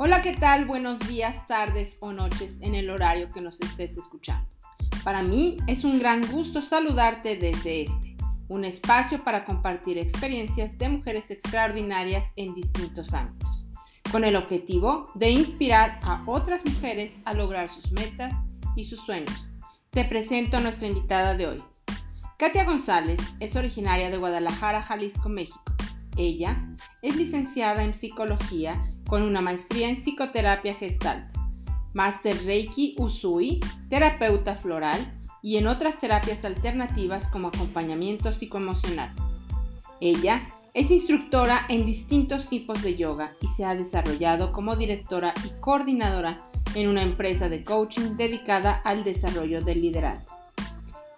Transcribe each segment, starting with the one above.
Hola, ¿qué tal? Buenos días, tardes o noches en el horario que nos estés escuchando. Para mí es un gran gusto saludarte desde este, un espacio para compartir experiencias de mujeres extraordinarias en distintos ámbitos, con el objetivo de inspirar a otras mujeres a lograr sus metas y sus sueños. Te presento a nuestra invitada de hoy. Katia González es originaria de Guadalajara, Jalisco, México. Ella es licenciada en psicología con una maestría en psicoterapia gestalt, máster Reiki Usui, terapeuta floral y en otras terapias alternativas como acompañamiento psicoemocional. Ella es instructora en distintos tipos de yoga y se ha desarrollado como directora y coordinadora en una empresa de coaching dedicada al desarrollo del liderazgo.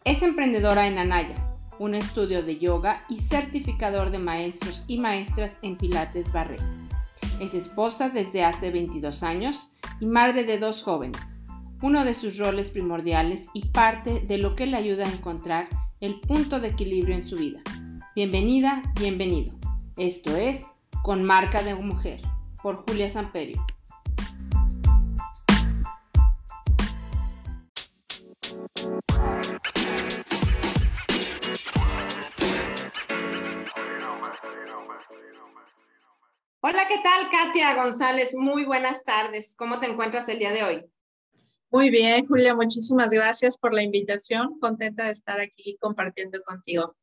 Es emprendedora en Anaya, un estudio de yoga y certificador de maestros y maestras en Pilates Barré. Es esposa desde hace 22 años y madre de dos jóvenes, uno de sus roles primordiales y parte de lo que le ayuda a encontrar el punto de equilibrio en su vida. Bienvenida, bienvenido. Esto es Con Marca de Mujer, por Julia Samperio. Hola, ¿qué tal, Katia González? Muy buenas tardes. ¿Cómo te encuentras el día de hoy? Muy bien, Julia, muchísimas gracias por la invitación. Contenta de estar aquí compartiendo contigo.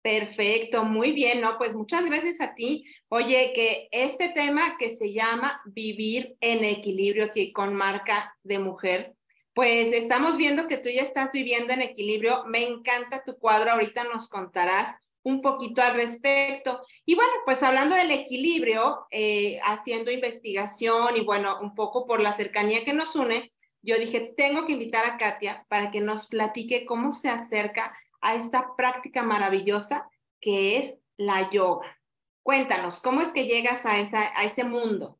Perfecto, muy bien, ¿no? Pues muchas gracias a ti. Oye, que este tema que se llama Vivir en Equilibrio aquí con marca de mujer, pues estamos viendo que tú ya estás viviendo en equilibrio. Me encanta tu cuadro, ahorita nos contarás un poquito al respecto. Y bueno, pues hablando del equilibrio, eh, haciendo investigación y bueno, un poco por la cercanía que nos une, yo dije, tengo que invitar a Katia para que nos platique cómo se acerca a esta práctica maravillosa que es la yoga. Cuéntanos, ¿cómo es que llegas a, esa, a ese mundo?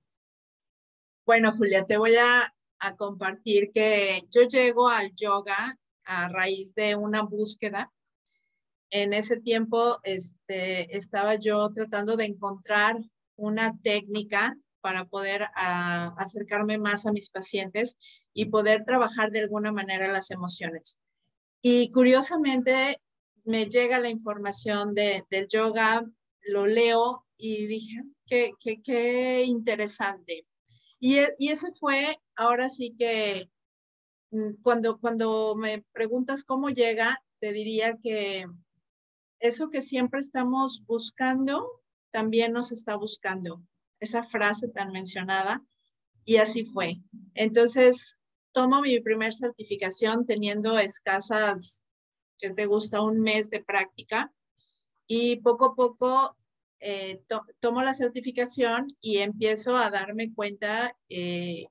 Bueno, Julia, te voy a, a compartir que yo llego al yoga a raíz de una búsqueda en ese tiempo este, estaba yo tratando de encontrar una técnica para poder ah, acercarme más a mis pacientes y poder trabajar de alguna manera las emociones. Y curiosamente me llega la información de, del yoga, lo leo y dije, qué, qué, qué interesante. Y, y ese fue, ahora sí que mm, cuando, cuando me preguntas cómo llega, te diría que eso que siempre estamos buscando, también nos está buscando. Esa frase tan mencionada. Y así fue. Entonces, tomo mi primer certificación teniendo escasas, que te gusta, un mes de práctica. Y poco a poco eh, tomo la certificación y empiezo a darme cuenta eh,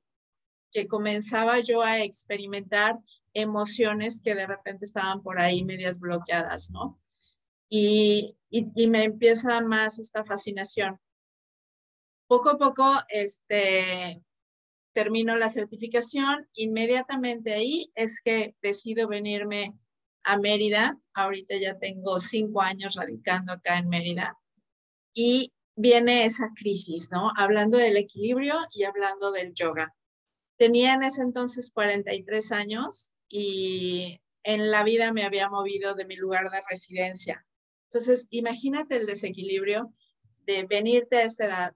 que comenzaba yo a experimentar emociones que de repente estaban por ahí medias bloqueadas, ¿no? Y, me empieza más esta fascinación. Poco a poco, este, termino la certificación, inmediatamente ahí es que decido venirme a Mérida. Ahorita ya tengo cinco años radicando acá en Mérida. Y viene esa crisis, ¿no? Hablando del equilibrio y hablando del yoga. Tenía en ese entonces 43 años y en la vida me había movido de mi lugar de residencia. Entonces, imagínate el desequilibrio de venirte a esta edad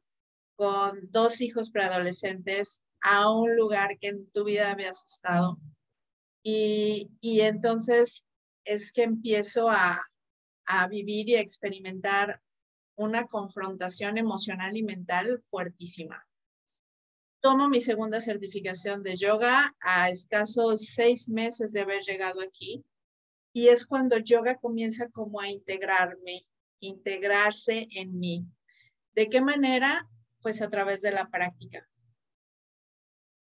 con dos hijos preadolescentes a un lugar que en tu vida habías estado. Y, y entonces es que empiezo a, a vivir y a experimentar una confrontación emocional y mental fuertísima. Tomo mi segunda certificación de yoga a escasos seis meses de haber llegado aquí y es cuando yoga comienza como a integrarme, integrarse en mí. ¿De qué manera? Pues a través de la práctica.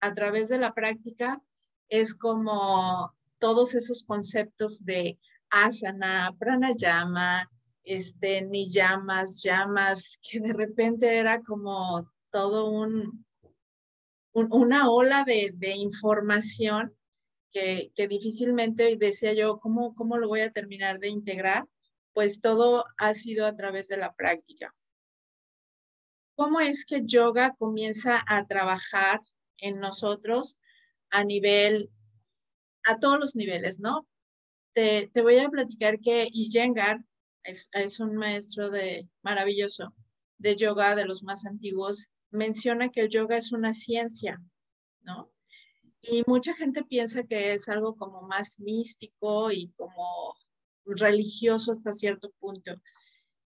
A través de la práctica es como todos esos conceptos de asana, pranayama, este, ni llamas, llamas, que de repente era como todo un, una ola de, de información que, difícilmente decía yo, ¿cómo, ¿cómo lo voy a terminar de integrar? Pues todo ha sido a través de la práctica. cómo es que yoga comienza a trabajar en nosotros a nivel, a todos los niveles, ¿no? Te, voy a platicar que Iyengar es, es un maestro de maravilloso de yoga de los más antiguos, menciona que el yoga es una ciencia, ¿no? Y mucha gente piensa que es algo como más místico y como religioso hasta cierto punto.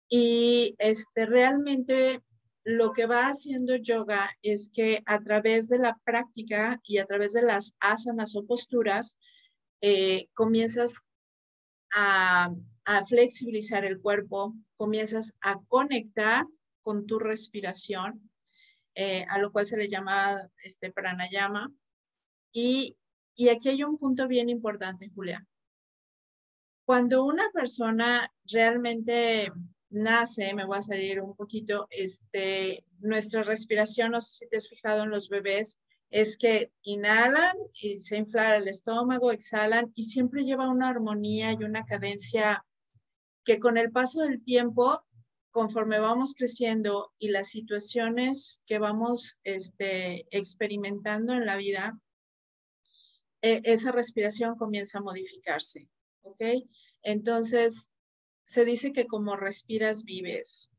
Y este, realmente lo que va haciendo yoga es que a través de la práctica y a través de las asanas o posturas, eh, comienzas a, flexibilizar el cuerpo, comienzas a conectar con tu respiración, eh, a lo cual se le llama este pranayama. Y, aquí hay un punto bien importante, Julia. Cuando una persona realmente nace, me voy a salir un poquito, este, nuestra respiración, no sé si te has fijado en los bebés, es que inhalan y se infla el estómago, exhalan y siempre lleva una armonía y una cadencia que con el paso del tiempo, conforme vamos creciendo y las situaciones que vamos este, experimentando en la vida, e, esa respiración comienza a modificarse, ¿ok? Entonces, se dice que como respiras, vives.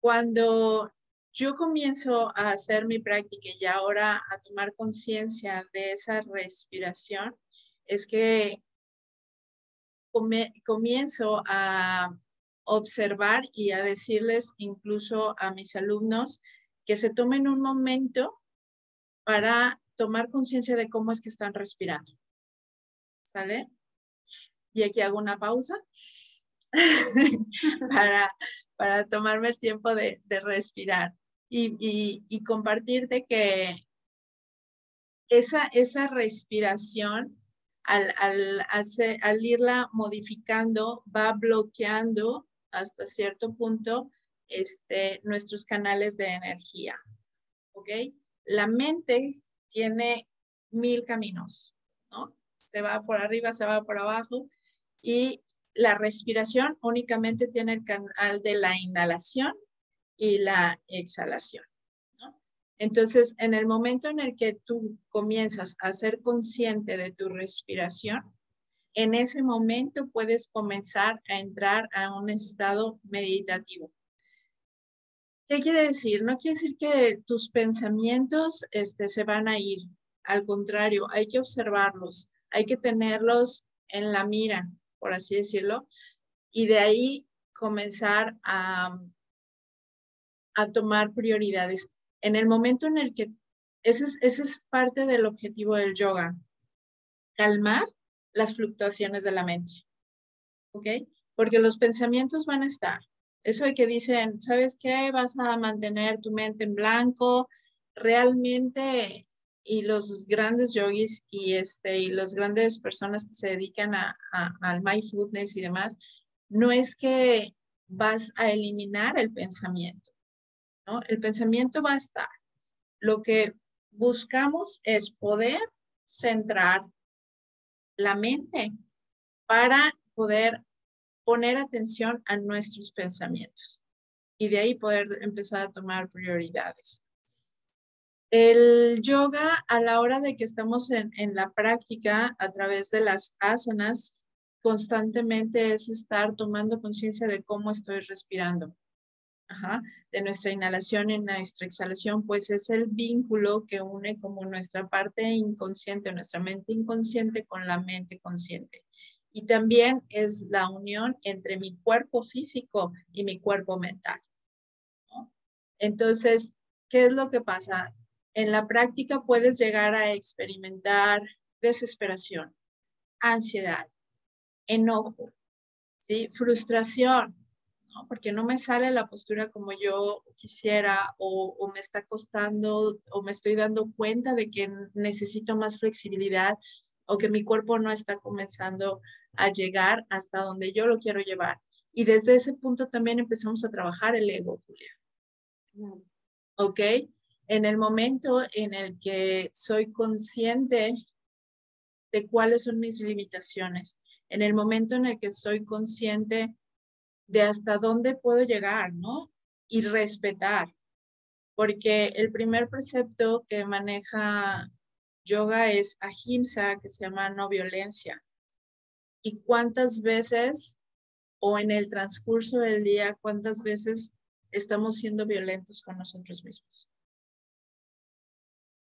Cuando yo comienzo a hacer mi práctica y ahora a tomar conciencia de esa respiración, es que comienzo a observar y a decirles incluso a mis alumnos que se tomen un momento para tomar conciencia de cómo es que están respirando. ¿Sale? Y aquí hago una pausa. para, para tomarme el tiempo de, respirar y, y, compartirte que esa, esa respiración, al, al, hacer, al irla modificando, va bloqueando hasta cierto punto este, nuestros canales de energía. ¿Ok? La mente tiene mil caminos, ¿no? Se va por arriba, se va por abajo y la respiración únicamente tiene el canal de la inhalación y la exhalación. Entonces, en el momento en el que tú comienzas a ser consciente de tu respiración, en ese momento puedes comenzar a entrar a un estado meditativo. ¿Qué quiere decir? No quiere decir que tus pensamientos este, se van a ir. Al contrario, hay que observarlos, hay que tenerlos en la mira, por así decirlo, y de ahí comenzar a, a tomar prioridades. En el momento en el que, ese es, ese es parte del objetivo del yoga, calmar las fluctuaciones de la mente, ¿ok? Porque los pensamientos van a estar. Eso de que dicen, ¿sabes qué? Vas a mantener tu mente en blanco. Realmente y los grandes yogis y, este, y las grandes personas que se dedican a, al mindfulness y demás, no es que vas a eliminar el pensamiento, ¿no? El pensamiento va a estar. Lo que buscamos es poder centrar la mente para poder poner atención a nuestros pensamientos y de ahí poder empezar a tomar prioridades. El yoga, a la hora de que estamos en, la práctica a través de las asanas, constantemente es estar tomando conciencia de cómo estoy respirando. de nuestra inhalación y nuestra exhalación, pues es el vínculo que une como nuestra parte inconsciente, nuestra mente inconsciente con la mente consciente. Y también es la unión entre mi cuerpo físico y mi cuerpo mental. Entonces, ¿qué es lo que pasa? En la práctica puedes llegar a experimentar desesperación, ansiedad, enojo, ¿sí? frustración, porque no me sale la postura como yo quisiera o, o, me está costando o me estoy dando cuenta de que necesito más flexibilidad o que mi cuerpo no está comenzando a llegar hasta donde yo lo quiero llevar. Y desde ese punto también empezamos a trabajar el ego, Julia. ¿Ok? en el momento en el que soy consciente de cuáles son mis limitaciones, en el momento en el que soy consciente de hasta dónde puedo llegar, ¿no? Y respetar, porque el primer precepto que maneja yoga es ahimsa, que se llama no violencia. ¿Y cuántas veces o en el transcurso del día, cuántas veces estamos siendo violentos con nosotros mismos?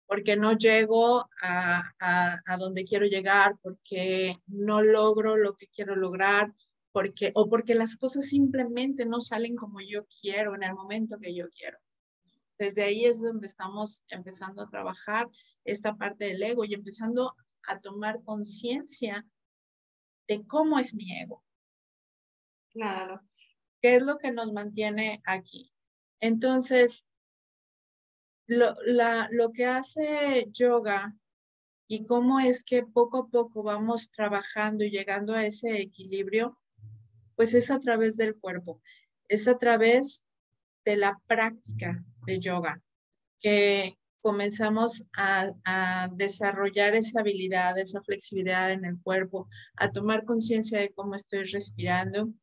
Porque no llego a, a, donde quiero llegar, porque no logro lo que quiero lograr, porque, o porque las cosas simplemente no salen como yo quiero en el momento que yo quiero. Desde ahí es donde estamos empezando a trabajar esta parte del ego y empezando a tomar conciencia de cómo es mi ego. Claro. ¿Qué es lo que nos mantiene aquí? Entonces, lo, la, lo que hace yoga y cómo es que poco a poco vamos trabajando y llegando a ese equilibrio, pues es a través del cuerpo, es a través de la práctica de yoga, que comenzamos a, a, desarrollar esa habilidad, esa flexibilidad en el cuerpo, a tomar conciencia de cómo estoy respirando,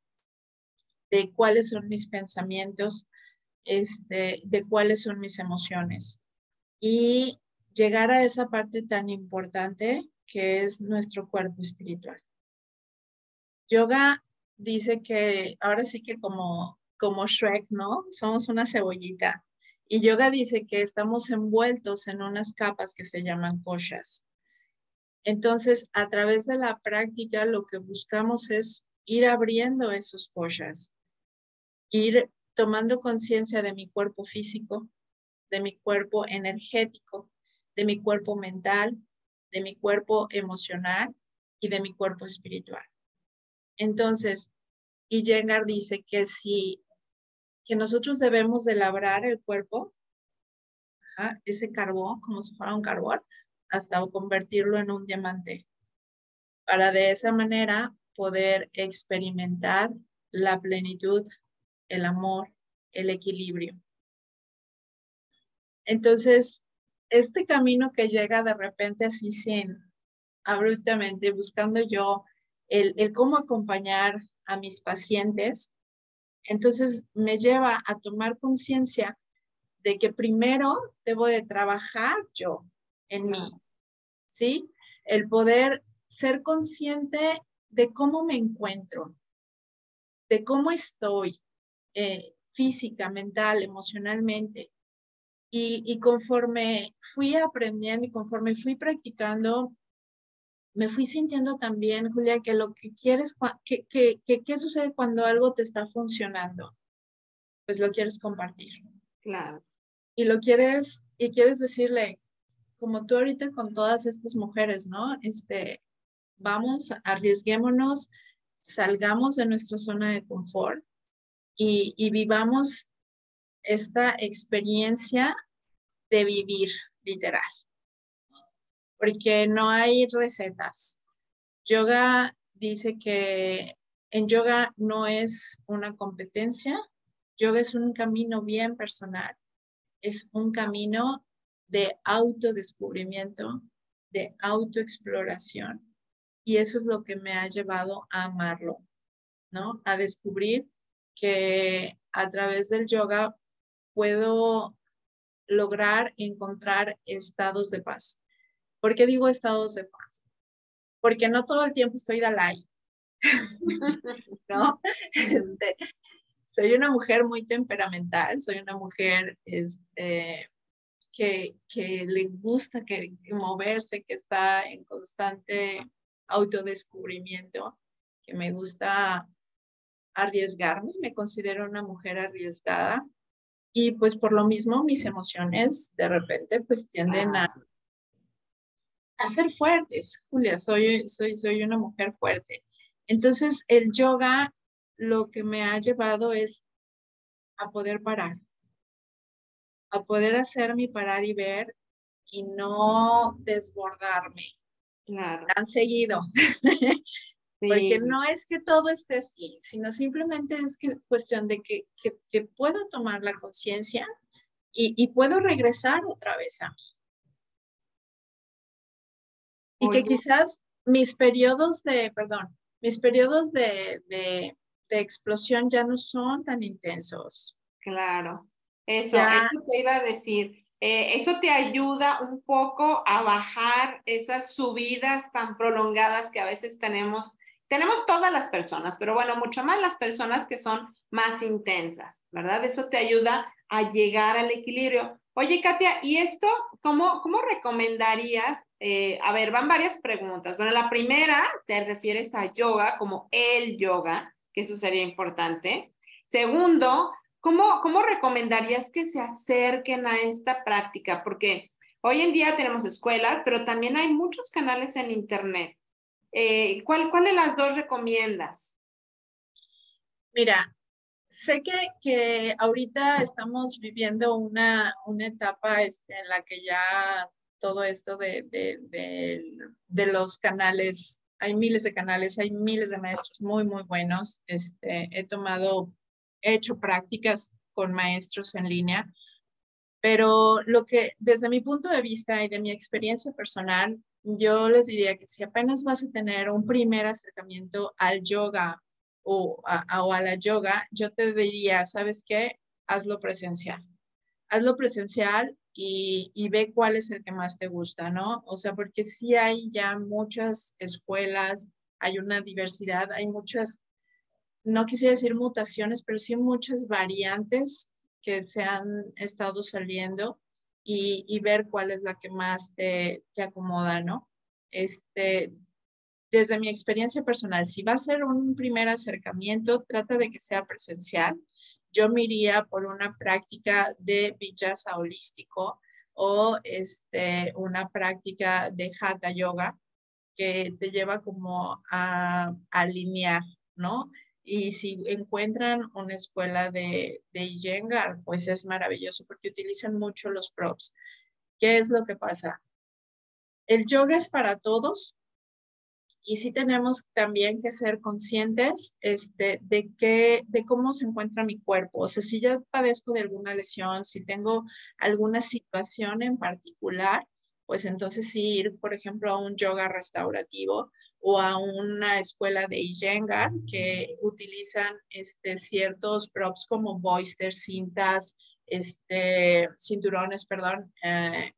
de cuáles son mis pensamientos, este, de cuáles son mis emociones. Y llegar a esa parte tan importante que es nuestro cuerpo espiritual. Yoga dice que ahora sí que como, como Shrek, ¿no? Somos una cebollita. Y yoga dice que estamos envueltos en unas capas que se llaman koshas. Entonces, a través de la práctica, lo que buscamos es ir abriendo esos koshas, ir tomando conciencia de mi cuerpo físico, de mi cuerpo energético, de mi cuerpo mental, de mi cuerpo emocional y de mi cuerpo espiritual. Entonces, y Jengar dice que si que nosotros debemos de labrar el cuerpo, ese carbón, como si fuera un carbón, hasta convertirlo en un diamante, para de esa manera poder experimentar la plenitud, el amor, el equilibrio. Entonces, este camino que llega de repente así sin abruptamente, buscando yo el, cómo acompañar a mis pacientes, entonces me lleva a tomar conciencia de que primero debo de trabajar yo en mí, ¿sí? El poder ser consciente de cómo me encuentro, de cómo estoy eh, física, mental, emocionalmente. Y, y conforme fui aprendiendo y conforme fui practicando, me fui sintiendo también, Julia, que lo que quieres, que, que, que, ¿qué sucede cuando algo te está funcionando? Pues lo quieres compartir. Claro. Y lo quieres, y quieres decirle, como tú ahorita con todas estas mujeres, ¿no? Este, vamos, arriesguémonos, salgamos de nuestra zona de confort y, y vivamos esta experiencia de vivir, literal porque no hay recetas. Yoga dice que en yoga no es una competencia, yoga es un camino bien personal, es un camino de autodescubrimiento, de autoexploración. Y eso es lo que me ha llevado a amarlo, ¿no? A descubrir que a través del yoga puedo lograr encontrar estados de paz. ¿Por qué digo estados de paz? Porque no todo el tiempo estoy Dalai. ¿No? Este, soy una mujer muy temperamental, soy una mujer este, que, que le gusta que, moverse, que está en constante autodescubrimiento, que me gusta arriesgarme, me considero una mujer arriesgada y pues por lo mismo mis emociones de repente pues tienden a, a ser fuertes, Julia, soy, soy, soy una mujer fuerte. Entonces, el yoga lo que me ha llevado es a poder parar, a poder hacer mi parar y ver y no desbordarme claro. tan seguido. Porque no es que todo esté así, sino simplemente es que, cuestión de que, que, puedo tomar la conciencia y, y, puedo regresar otra vez a mí. Y que quizás mis periodos de, perdón, mis periodos de, de, de explosión ya no son tan intensos. Claro. Eso, eso te iba a decir. Eh, eso te ayuda un poco a bajar esas subidas tan prolongadas que a veces tenemos. Tenemos todas las personas, pero bueno, mucho más las personas que son más intensas, ¿verdad? Eso te ayuda a llegar al equilibrio. Oye, Katia, ¿y esto cómo, cómo recomendarías? Eh, a ver, van varias preguntas. Bueno, la primera te refieres a yoga como el yoga, que eso sería importante. Segundo, ¿cómo, cómo recomendarías que se acerquen a esta práctica? Porque hoy en día tenemos escuelas, pero también hay muchos canales en Internet. Eh, ¿cuál, ¿Cuál de las dos recomiendas? Mira, sé que, que ahorita estamos viviendo una, una etapa este, en la que ya todo esto de, de, de, los canales, hay miles de canales, hay miles de maestros muy, muy buenos. Este, he tomado, he hecho prácticas con maestros en línea, pero lo que desde mi punto de vista y de mi experiencia personal, yo les diría que si apenas vas a tener un primer acercamiento al yoga o a, o a la yoga, yo te diría, ¿sabes qué? Hazlo presencial. Hazlo presencial y, y, ve cuál es el que más te gusta, ¿no? O sea, porque sí hay ya muchas escuelas, hay una diversidad, hay muchas, no quisiera decir mutaciones, pero sí muchas variantes que se han estado saliendo y, y ver cuál es la que más te, te acomoda, ¿no? Este, desde mi experiencia personal, si va a ser un primer acercamiento, trata de que sea presencial. Yo me iría por una práctica de vinyasa holístico o este, una práctica de hatha yoga que te lleva como a, alinear, ¿no? Y si encuentran una escuela de, de Iyengar, pues es maravilloso porque utilizan mucho los props. ¿Qué es lo que pasa? El yoga es para todos, y sí tenemos también que ser conscientes este, de, que, de cómo se encuentra mi cuerpo. O sea, si yo padezco de alguna lesión, si tengo alguna situación en particular, pues entonces sí ir, por ejemplo, a un yoga restaurativo o a una escuela de Iyengar que utilizan este, ciertos props como boisters, cintas, este, cinturones, perdón, eh,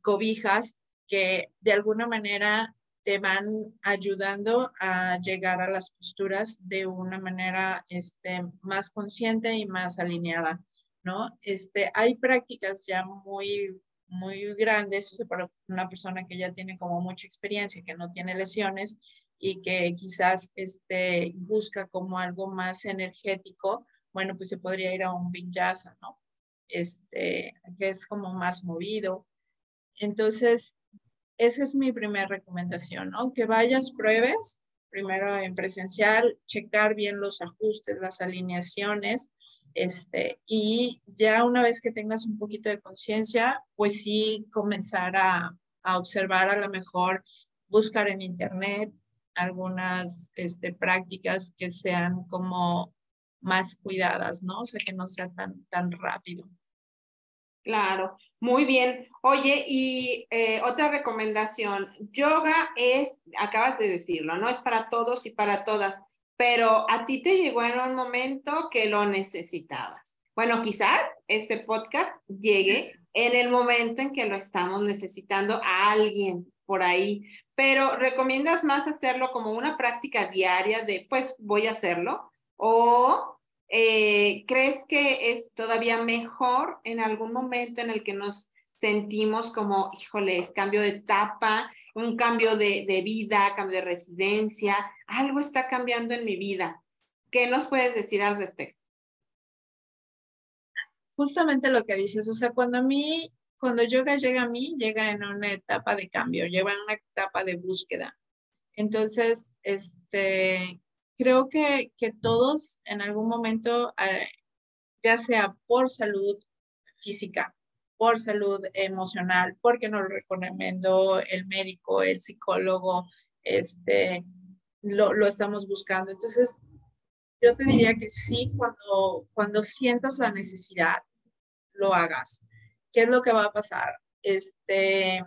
cobijas, que de alguna manera te van ayudando a llegar a las posturas de una manera este, más consciente y más alineada, ¿no? Este, hay prácticas ya muy, muy grandes para una persona que ya tiene como mucha experiencia, que no tiene lesiones y que quizás este, busca como algo más energético, bueno, pues se podría ir a un vinyasa, ¿no? Este, que es como más movido. Entonces, esa es mi primera recomendación, ¿no? Que vayas, pruebes, primero en presencial, checar bien los ajustes, las alineaciones, este, y ya una vez que tengas un poquito de conciencia, pues sí comenzar a, a, observar a lo mejor, buscar en internet algunas este, prácticas que sean como más cuidadas, ¿no? O sea, que no sea tan, tan rápido. Claro, muy bien. Oye, y eh, otra recomendación, yoga es, acabas de decirlo, no es para todos y para todas, pero a ti te llegó en un momento que lo necesitabas. Bueno, quizás este podcast llegue en el momento en que lo estamos necesitando a alguien por ahí, pero ¿recomiendas más hacerlo como una práctica diaria de, pues voy a hacerlo? ¿O eh, ¿Crees que es todavía mejor en algún momento en el que nos sentimos como, híjole, es cambio de etapa, un cambio de, de vida, cambio de residencia, algo está cambiando en mi vida? ¿Qué nos puedes decir al respecto? Justamente lo que dices, o sea, cuando a mí, cuando yoga llega a mí, llega en una etapa de cambio, llega en una etapa de búsqueda. Entonces, este, creo que, que todos en algún momento, eh, ya sea por salud física, por salud emocional, porque nos lo recomendó el médico, el psicólogo, este, lo, lo, estamos buscando. Entonces, yo te diría que sí, cuando, cuando sientas la necesidad, lo hagas. ¿Qué es lo que va a pasar? Este,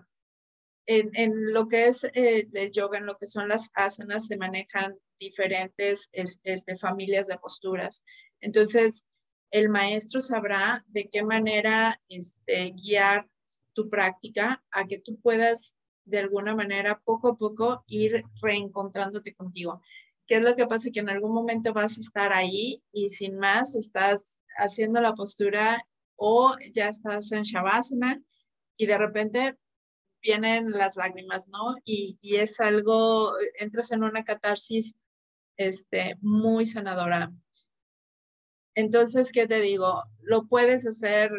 en, en lo que es eh, el yoga, en lo que son las asanas, se manejan diferentes este, familias de posturas. Entonces, el maestro sabrá de qué manera este, guiar tu práctica a que tú puedas de alguna manera poco a poco ir reencontrándote contigo. ¿Qué es lo que pasa? Que en algún momento vas a estar ahí y sin más estás haciendo la postura o ya estás en Shavasana y de repente vienen las lágrimas, ¿no? Y, y es algo, entras en una catarsis este, muy sanadora. Entonces, ¿qué te digo? Lo puedes hacer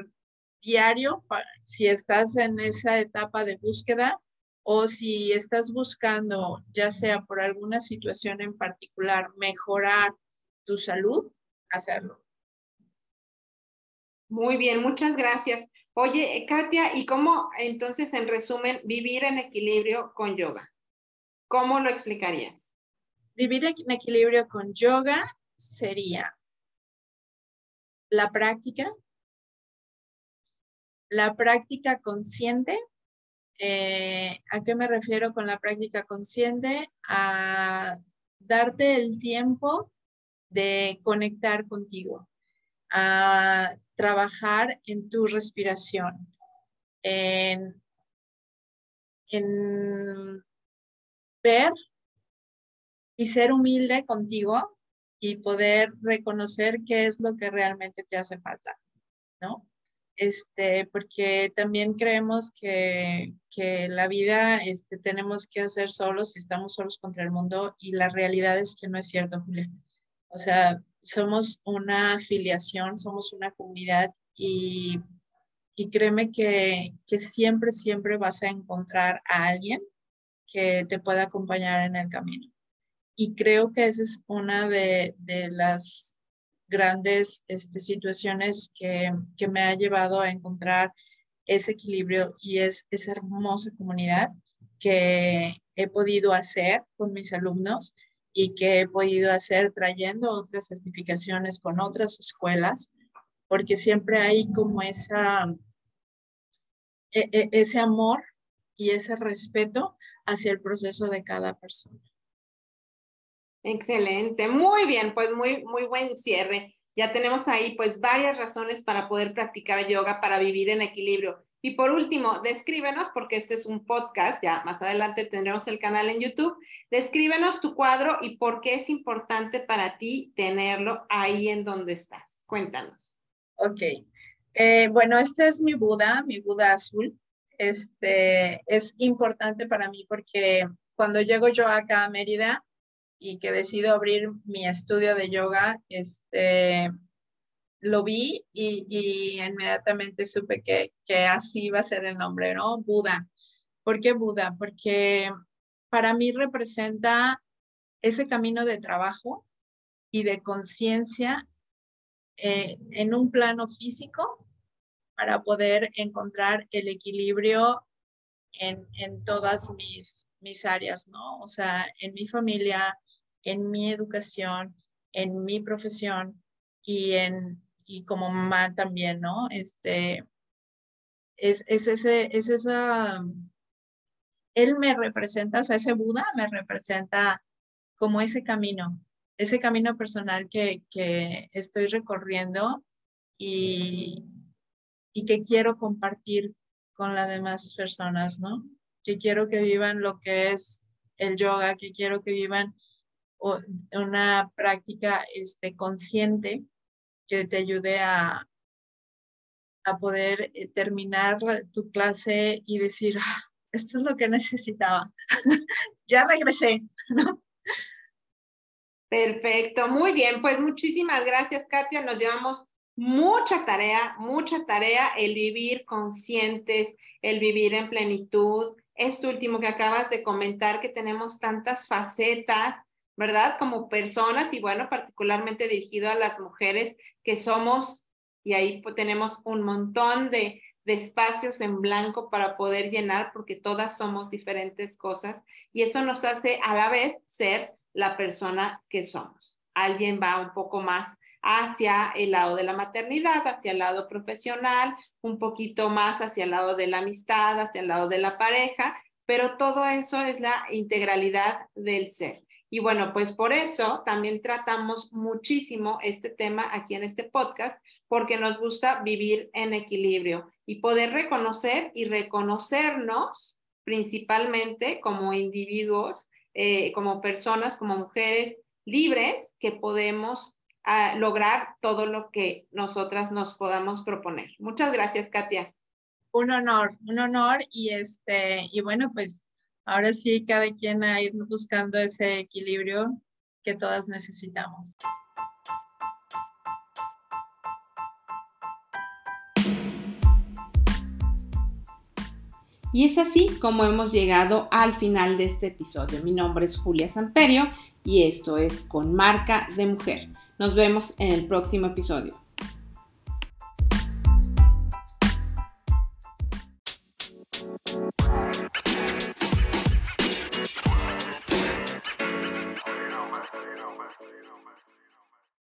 diario si estás en esa etapa de búsqueda o si estás buscando, ya sea por alguna situación en particular, mejorar tu salud, hacerlo. Muy bien, muchas gracias. Oye, Katia, ¿y cómo entonces, en resumen, vivir en equilibrio con yoga? ¿Cómo lo explicarías? Vivir en equilibrio con yoga sería la práctica, la práctica consciente. Eh, ¿A qué me refiero con la práctica consciente? A darte el tiempo de conectar contigo, a trabajar en tu respiración, en, ver y ser humilde contigo y poder reconocer qué es lo que realmente te hace falta, ¿no? Este, porque también creemos que, que la vida este, tenemos que hacer solos y estamos solos contra el mundo y la realidad es que no es cierto, Julia. O sea, somos una afiliación, somos una comunidad y, y créeme que, que siempre, siempre vas a encontrar a alguien que te pueda acompañar en el camino. Y creo que esa es una de, de las grandes este, situaciones que, que, me ha llevado a encontrar ese equilibrio y es esa hermosa comunidad que he podido hacer con mis alumnos y que he podido hacer trayendo otras certificaciones con otras escuelas, porque siempre hay como esa, e, e, ese amor y ese respeto hacia el proceso de cada persona. Excelente, muy bien, pues muy, muy buen cierre. Ya tenemos ahí pues varias razones para poder practicar yoga, para vivir en equilibrio. Y por último, descríbenos, porque este es un podcast, ya más adelante tendremos el canal en YouTube, descríbenos tu cuadro y por qué es importante para ti tenerlo ahí en donde estás. Cuéntanos. Ok, eh, bueno, este es mi Buda, mi Buda azul. Este es importante para mí porque cuando llego yo acá a Mérida y que decido abrir mi estudio de yoga, este, lo vi y, inmediatamente supe que, que, así iba a ser el nombre, ¿no? Buda. ¿Por qué Buda? Porque para mí representa ese camino de trabajo y de conciencia eh, en un plano físico para poder encontrar el equilibrio en, en todas mis, mis áreas, ¿no? O sea, en mi familia, en mi educación, en mi profesión y en y como mamá también, ¿no? Este, es, es ese, es esa, él me representa, o sea, ese Buda me representa como ese camino, ese camino personal que, que estoy recorriendo y, y que quiero compartir con las demás personas, ¿no? Que quiero que vivan lo que es el yoga, que quiero que vivan una práctica este, consciente que te ayude a, a poder eh, terminar tu clase y decir, ah, esto es lo que necesitaba. ya regresé, ¿no? Perfecto, muy bien, pues muchísimas gracias, Katia. Nos llevamos mucha tarea, mucha tarea, el vivir conscientes, el vivir en plenitud. Esto último que acabas de comentar, que tenemos tantas facetas ¿verdad? Como personas y bueno, particularmente dirigido a las mujeres que somos, y ahí tenemos un montón de, de espacios en blanco para poder llenar porque todas somos diferentes cosas y eso nos hace a la vez ser la persona que somos. Alguien va un poco más hacia el lado de la maternidad, hacia el lado profesional, un poquito más hacia el lado de la amistad, hacia el lado de la pareja, pero todo eso es la integralidad del ser. Y bueno, pues por eso también tratamos muchísimo este tema aquí en este podcast, porque nos gusta vivir en equilibrio y poder reconocer y reconocernos principalmente como individuos, eh, como personas, como mujeres libres que podemos ah, lograr todo lo que nosotras nos podamos proponer. Muchas gracias, Katia. Un honor, un honor y este, y bueno, pues ahora sí, cada quien a ir buscando ese equilibrio que todas necesitamos. Y es así como hemos llegado al final de este episodio. Mi nombre es Julia Samperio y esto es Con Marca de Mujer. Nos vemos en el próximo episodio.